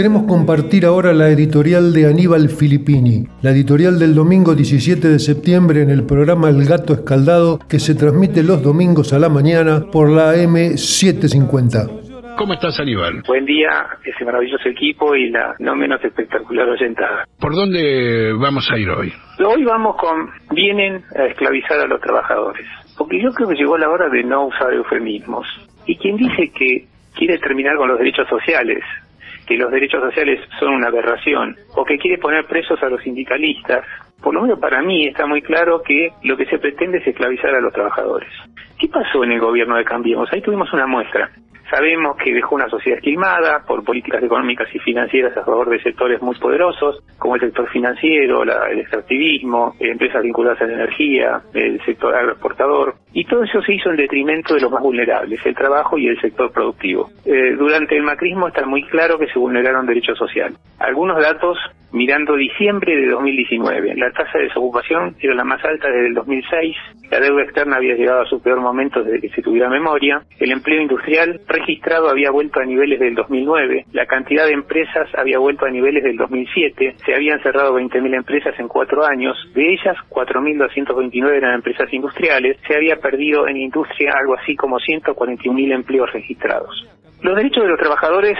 Queremos compartir ahora la editorial de Aníbal Filippini, la editorial del domingo 17 de septiembre en el programa El Gato Escaldado que se transmite los domingos a la mañana por la M750. ¿Cómo estás, Aníbal? Buen día, ese maravilloso equipo y la no menos espectacular oyentada. ¿Por dónde vamos a ir hoy? Hoy vamos con vienen a esclavizar a los trabajadores, porque yo creo que llegó la hora de no usar eufemismos. Y quien dice que quiere terminar con los derechos sociales, que los derechos sociales son una aberración, o que quiere poner presos a los sindicalistas, por lo menos para mí está muy claro que lo que se pretende es esclavizar a los trabajadores. ¿Qué pasó en el gobierno de Cambiemos? Ahí tuvimos una muestra. Sabemos que dejó una sociedad esquilmada por políticas económicas y financieras a favor de sectores muy poderosos, como el sector financiero, la- el extractivismo, eh, empresas vinculadas a la energía, el sector agroexportador, y todo eso se hizo en detrimento de los más vulnerables, el trabajo y el sector productivo. Eh, durante el macrismo está muy claro que se vulneraron derechos sociales. Algunos datos mirando diciembre de 2019. La tasa de desocupación era la más alta desde el 2006, la deuda externa había llegado a su peor momento desde que se tuviera memoria, el empleo industrial registrado había vuelto a niveles del 2009, la cantidad de empresas había vuelto a niveles del 2007, se habían cerrado 20.000 empresas en cuatro años, de ellas 4.229 eran empresas industriales, se había perdido en industria algo así como 141.000 empleos registrados. Los derechos de los trabajadores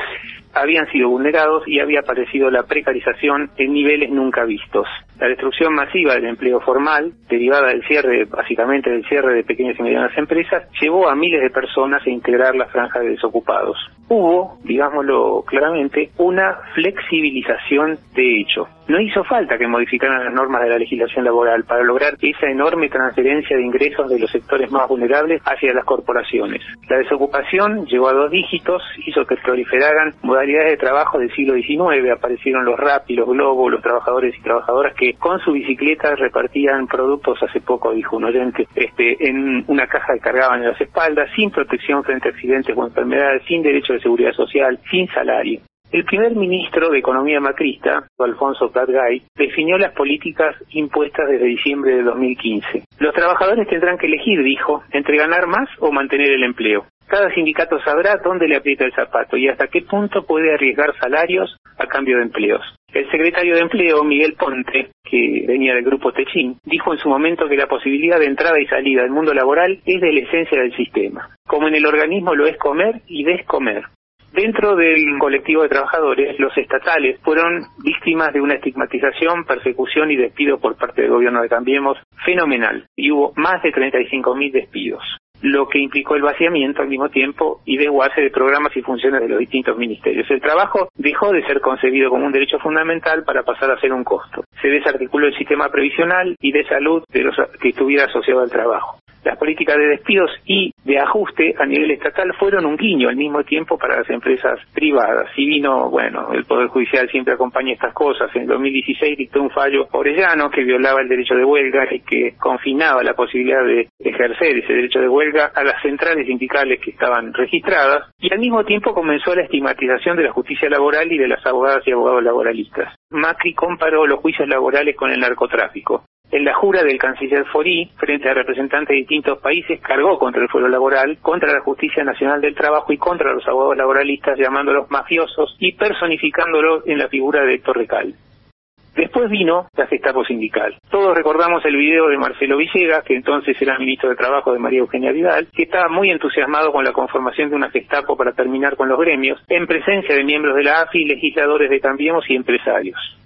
habían sido vulnerados y había aparecido la precarización en niveles nunca vistos. La destrucción masiva del empleo formal, derivada del cierre, básicamente del cierre de pequeñas y medianas empresas, llevó a miles de personas a integrar la franja de desocupados. Hubo, digámoslo claramente, una flexibilización de hecho. No hizo falta que modificaran las normas de la legislación laboral para lograr esa enorme transferencia de ingresos de los sectores más vulnerables hacia las corporaciones. La desocupación llegó a dos dígitos, hizo que proliferaran modalidades de trabajo del siglo XIX, aparecieron los Rappi, los Globo, los trabajadores y trabajadoras que con su bicicleta repartían productos, hace poco dijo un oyente, este, en una caja que cargaban en las espaldas, sin protección frente a accidentes o enfermedades, sin derecho de seguridad social, sin salario. El primer ministro de Economía macrista, Alfonso Prat-Gay, definió las políticas impuestas desde diciembre de 2015. Los trabajadores tendrán que elegir, dijo, entre ganar más o mantener el empleo. Cada sindicato sabrá dónde le aprieta el zapato y hasta qué punto puede arriesgar salarios a cambio de empleos. El secretario de Empleo, Miguel Ponte, que venía del grupo Techín, dijo en su momento que la posibilidad de entrada y salida del mundo laboral es de la esencia del sistema, como en el organismo lo es comer y descomer. Dentro del colectivo de trabajadores, los estatales fueron víctimas de una estigmatización, persecución y despido por parte del gobierno de Cambiemos fenomenal, y hubo más de 35.000 despidos lo que implicó el vaciamiento al mismo tiempo y desguace de programas y funciones de los distintos ministerios. El trabajo dejó de ser concebido como un derecho fundamental para pasar a ser un costo. Se desarticuló el sistema previsional y de salud de los que estuviera asociado al trabajo. Las políticas de despidos y de ajuste a nivel estatal fueron un guiño al mismo tiempo para las empresas privadas. Y vino, bueno, el Poder Judicial siempre acompaña estas cosas. En 2016 dictó un fallo Orellano que violaba el derecho de huelga y que confinaba la posibilidad de ejercer ese derecho de huelga a las centrales sindicales que estaban registradas. Y al mismo tiempo comenzó la estigmatización de la justicia laboral y de las abogadas y abogados laboralistas. Macri comparó los juicios laborales con el narcotráfico. En la jura del canciller Forí, frente a representantes de distintos países, cargó contra el fuero laboral, contra la Justicia Nacional del Trabajo y contra los abogados laboralistas, llamándolos mafiosos y personificándolos en la figura de Héctor Recal. Después vino la Gestapo sindical. Todos recordamos el video de Marcelo Villegas, que entonces era ministro de Trabajo de María Eugenia Vidal, que estaba muy entusiasmado con la conformación de una Gestapo para terminar con los gremios, en presencia de miembros de la AFI, legisladores de Cambiemos y empresarios.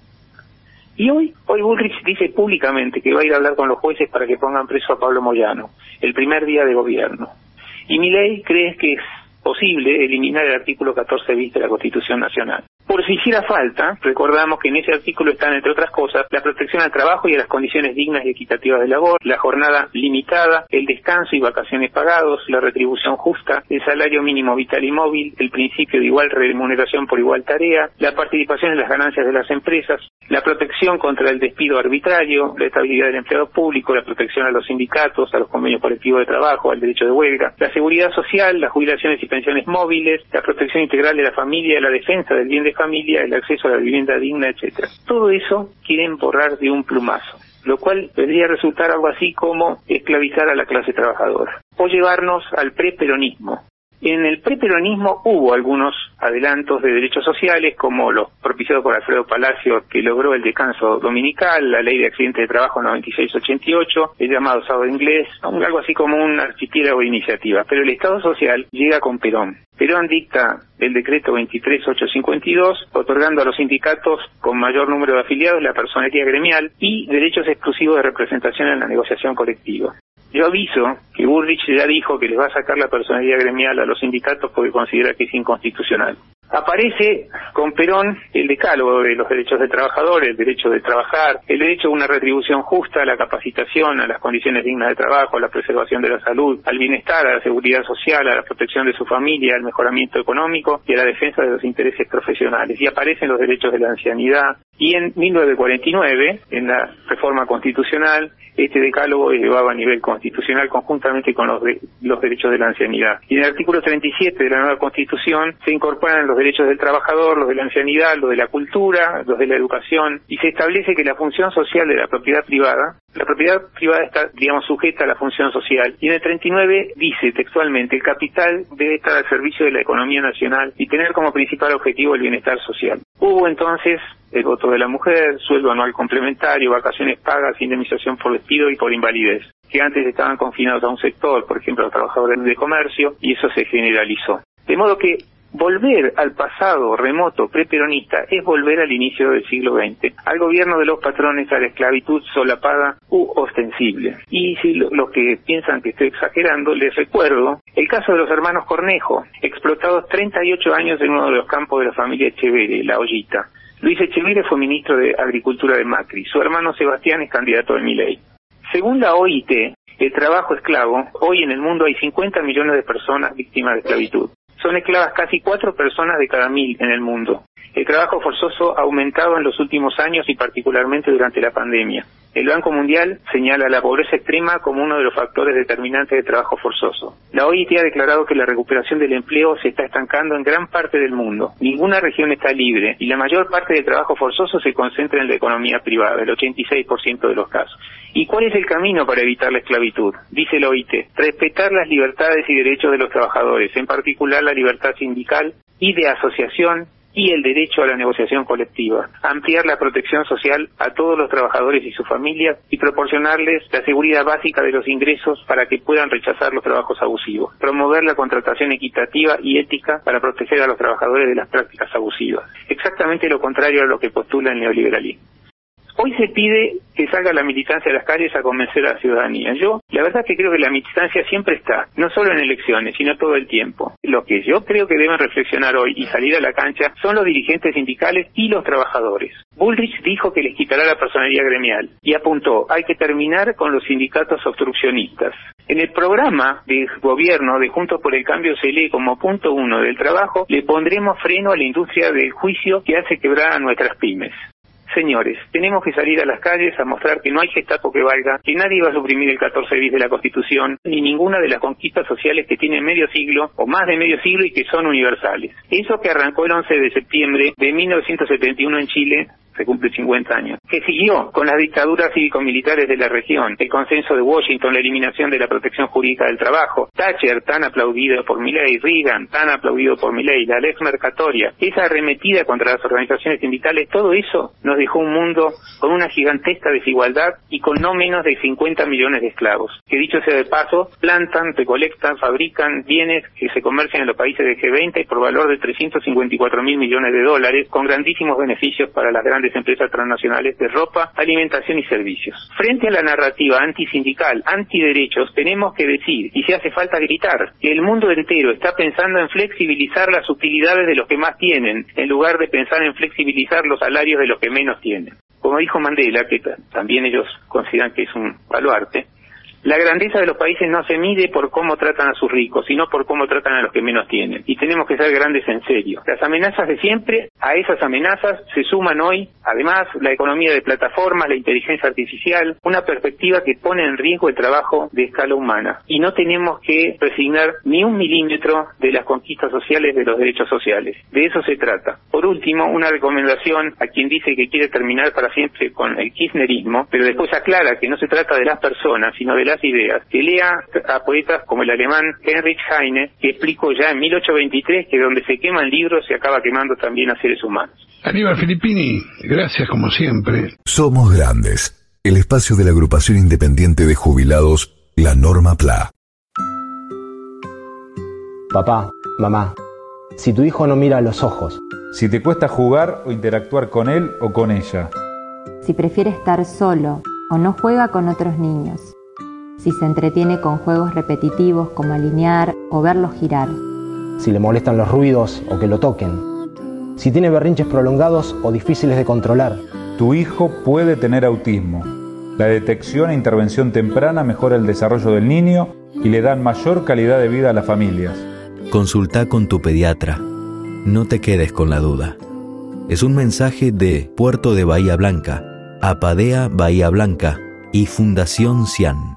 Y hoy, hoy Bullrich dice públicamente que va a ir a hablar con los jueces para que pongan preso a Pablo Moyano, el primer día de gobierno. Y mi ley cree que es posible eliminar el artículo 14 bis de la Constitución Nacional. Por si hiciera falta, recordamos que en ese artículo están, entre otras cosas, la protección al trabajo y a las condiciones dignas y equitativas de labor, la jornada limitada, el descanso y vacaciones pagados, la retribución justa, el salario mínimo vital y móvil, el principio de igual remuneración por igual tarea, la participación en las ganancias de las empresas, la protección contra el despido arbitrario, la estabilidad del empleado público, la protección a los sindicatos, a los convenios colectivos de trabajo, al derecho de huelga, la seguridad social, las jubilaciones y pensiones móviles, la protección integral de la familia, la defensa del bien de familia, el acceso a la vivienda digna, etcétera. Todo eso quieren borrar de un plumazo lo cual podría resultar algo así como esclavizar a la clase trabajadora o llevarnos al preperonismo, en el preperonismo hubo algunos adelantos de derechos sociales, como los propiciados por Alfredo Palacio, que logró el descanso dominical, la ley de accidentes de trabajo 9688, el llamado sábado inglés, algo así como un archipiélago de iniciativas. Pero el Estado social llega con Perón. Perón dicta el decreto 23852, otorgando a los sindicatos con mayor número de afiliados la personería gremial y derechos exclusivos de representación en la negociación colectiva. Yo aviso que Bullrich ya dijo que les va a sacar la personalidad gremial a los sindicatos porque considera que es inconstitucional. Aparece con Perón el decálogo de los derechos del trabajador, el derecho de trabajar, el derecho a una retribución justa, a la capacitación, a las condiciones dignas de trabajo, a la preservación de la salud, al bienestar, a la seguridad social, a la protección de su familia, al mejoramiento económico y a la defensa de los intereses profesionales. Y aparecen los derechos de la ancianidad. Y en 1949, en la reforma constitucional, este decálogo es llevado a nivel constitucional conjuntamente con los, los derechos de la ancianidad. Y en el artículo 37 de la nueva constitución se incorporan los derechos del trabajador, los de la ancianidad, los de la cultura, los de la educación, y se establece que la función social de la propiedad privada, la propiedad privada está, digamos, sujeta a la función social. Y en el 39 dice textualmente, el capital debe estar al servicio de la economía nacional y tener como principal objetivo el bienestar social. Hubo entonces el voto de la mujer, sueldo anual complementario, vacaciones pagas, indemnización por despido y por invalidez, que antes estaban confinados a un sector, por ejemplo, los trabajadores de comercio, y eso se generalizó. De modo que volver al pasado remoto preperonista es volver al inicio del siglo XX, al gobierno de los patrones, a la esclavitud solapada u ostensible. Y si los que piensan que estoy exagerando, les recuerdo el caso de los hermanos Cornejo, explotados 38 años en uno de los campos de la familia Echeverre, La Ollita. Luis Echeverre fue ministro de Agricultura de Macri. Su hermano Sebastián es candidato de Milei. Según la OIT, el trabajo esclavo, hoy en el mundo hay 50 millones de personas víctimas de esclavitud. Son esclavas casi cuatro personas de cada mil en el mundo. El trabajo forzoso ha aumentado en los últimos años y particularmente durante la pandemia. El Banco Mundial señala la pobreza extrema como uno de los factores determinantes de trabajo forzoso. La OIT ha declarado que la recuperación del empleo se está estancando en gran parte del mundo. Ninguna región está libre y la mayor parte del trabajo forzoso se concentra en la economía privada, el 86% de los casos. ¿Y cuál es el camino para evitar la esclavitud? Dice la OIT, respetar las libertades y derechos de los trabajadores, en particular la libertad sindical y de asociación y el derecho a la negociación colectiva, ampliar la protección social a todos los trabajadores y sus familias y proporcionarles la seguridad básica de los ingresos para que puedan rechazar los trabajos abusivos, promover la contratación equitativa y ética para proteger a los trabajadores de las prácticas abusivas, exactamente lo contrario a lo que postula el neoliberalismo. Hoy se pide que salga la militancia a las calles a convencer a la ciudadanía. Yo, la verdad es que creo que la militancia siempre está, no solo en elecciones, sino todo el tiempo. Lo que yo creo que deben reflexionar hoy y salir a la cancha son los dirigentes sindicales y los trabajadores. Bullrich dijo que les quitará la personalidad gremial y apuntó, hay que terminar con los sindicatos obstruccionistas. En el programa de gobierno de Juntos por el Cambio se lee como punto uno del trabajo, le pondremos freno a la industria del juicio que hace quebrar a nuestras pymes. Señores, tenemos que salir a las calles a mostrar que no hay gestapo que valga, que nadie va a suprimir el 14 bis de la Constitución, ni ninguna de las conquistas sociales que tienen medio siglo o más de medio siglo y que son universales. Eso que arrancó el 11 de septiembre de 1971 en Chile se cumple 50 años, que siguió con las dictaduras cívico-militares de la región, el consenso de Washington, la eliminación de la protección jurídica del trabajo, Thatcher, tan aplaudido por Milley, Reagan, tan aplaudido por Milley, la Lex Mercatoria, esa arremetida contra las organizaciones sindicales, todo eso nos dejó un mundo con una gigantesca desigualdad y con no menos de 50 millones de esclavos, que dicho sea de paso, plantan, recolectan, fabrican bienes que se comercian en los países de G20 por valor de 354 mil millones de dólares, con grandísimos beneficios para las grandes empresas transnacionales de ropa, alimentación y servicios. Frente a la narrativa antisindical, antiderechos, tenemos que decir, y si hace falta gritar, que el mundo entero está pensando en flexibilizar las utilidades de los que más tienen, en lugar de pensar en flexibilizar los salarios de los que menos tienen. Como dijo Mandela, que también ellos consideran que es un baluarte, la grandeza de los países no se mide por cómo tratan a sus ricos, sino por cómo tratan a los que menos tienen. Y tenemos que ser grandes en serio. Las amenazas de siempre, a esas amenazas se suman hoy, además, la economía de plataformas, la inteligencia artificial, una perspectiva que pone en riesgo el trabajo de escala humana. Y no tenemos que resignar ni un milímetro de las conquistas sociales de los derechos sociales. De eso se trata. Por último, una recomendación a quien dice que quiere terminar para siempre con el kirchnerismo, pero después aclara que no se trata de las personas, sino de las ideas. Que lea a poetas como el alemán Heinrich Heine, que explicó ya en 1823 que donde se queman libros se acaba quemando también a seres humanos. Aníbal Filippini, gracias como siempre. Somos Grandes, el espacio de la agrupación independiente de jubilados, la Norma PLA. Papá, mamá, si tu hijo no mira a los ojos, si te cuesta jugar o interactuar con él o con ella, si prefiere estar solo o no juega con otros niños, si se entretiene con juegos repetitivos como alinear o verlos girar, si le molestan los ruidos o que lo toquen, si tiene berrinches prolongados o difíciles de controlar. Tu hijo puede tener autismo. La detección e intervención temprana mejora el desarrollo del niño y le dan mayor calidad de vida a las familias. Consulta con tu pediatra. No te quedes con la duda. Es un mensaje de Puerto de Bahía Blanca, Apadea Bahía Blanca y Fundación Cian.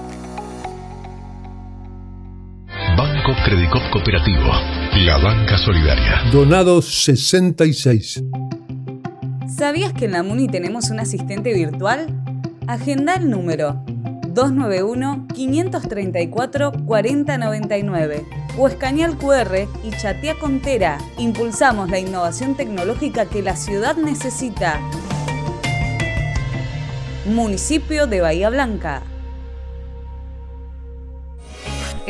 Credicop Cooperativo, la banca solidaria. Donados 66. ¿Sabías que en la MUNI tenemos un asistente virtual? Agenda el número 291-534-4099 o escanea el QR y chatea con Tera. Impulsamos la innovación tecnológica que la ciudad necesita. Municipio de Bahía Blanca.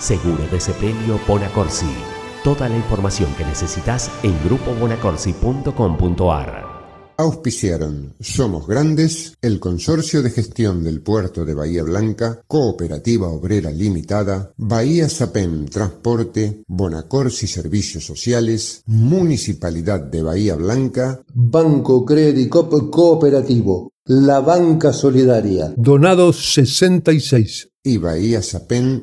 Seguro de Sepelio Bonacorsi. Toda la información que necesitas en grupobonacorsi.com.ar. Auspiciaron Somos Grandes, el Consorcio de Gestión del Puerto de Bahía Blanca, Cooperativa Obrera Limitada, Bahía Sapen Transporte, Bonacorsi Servicios Sociales, Municipalidad de Bahía Blanca, Banco Credicop Cooperativo, la Banca Solidaria. Donados 66. y Bahía Sapen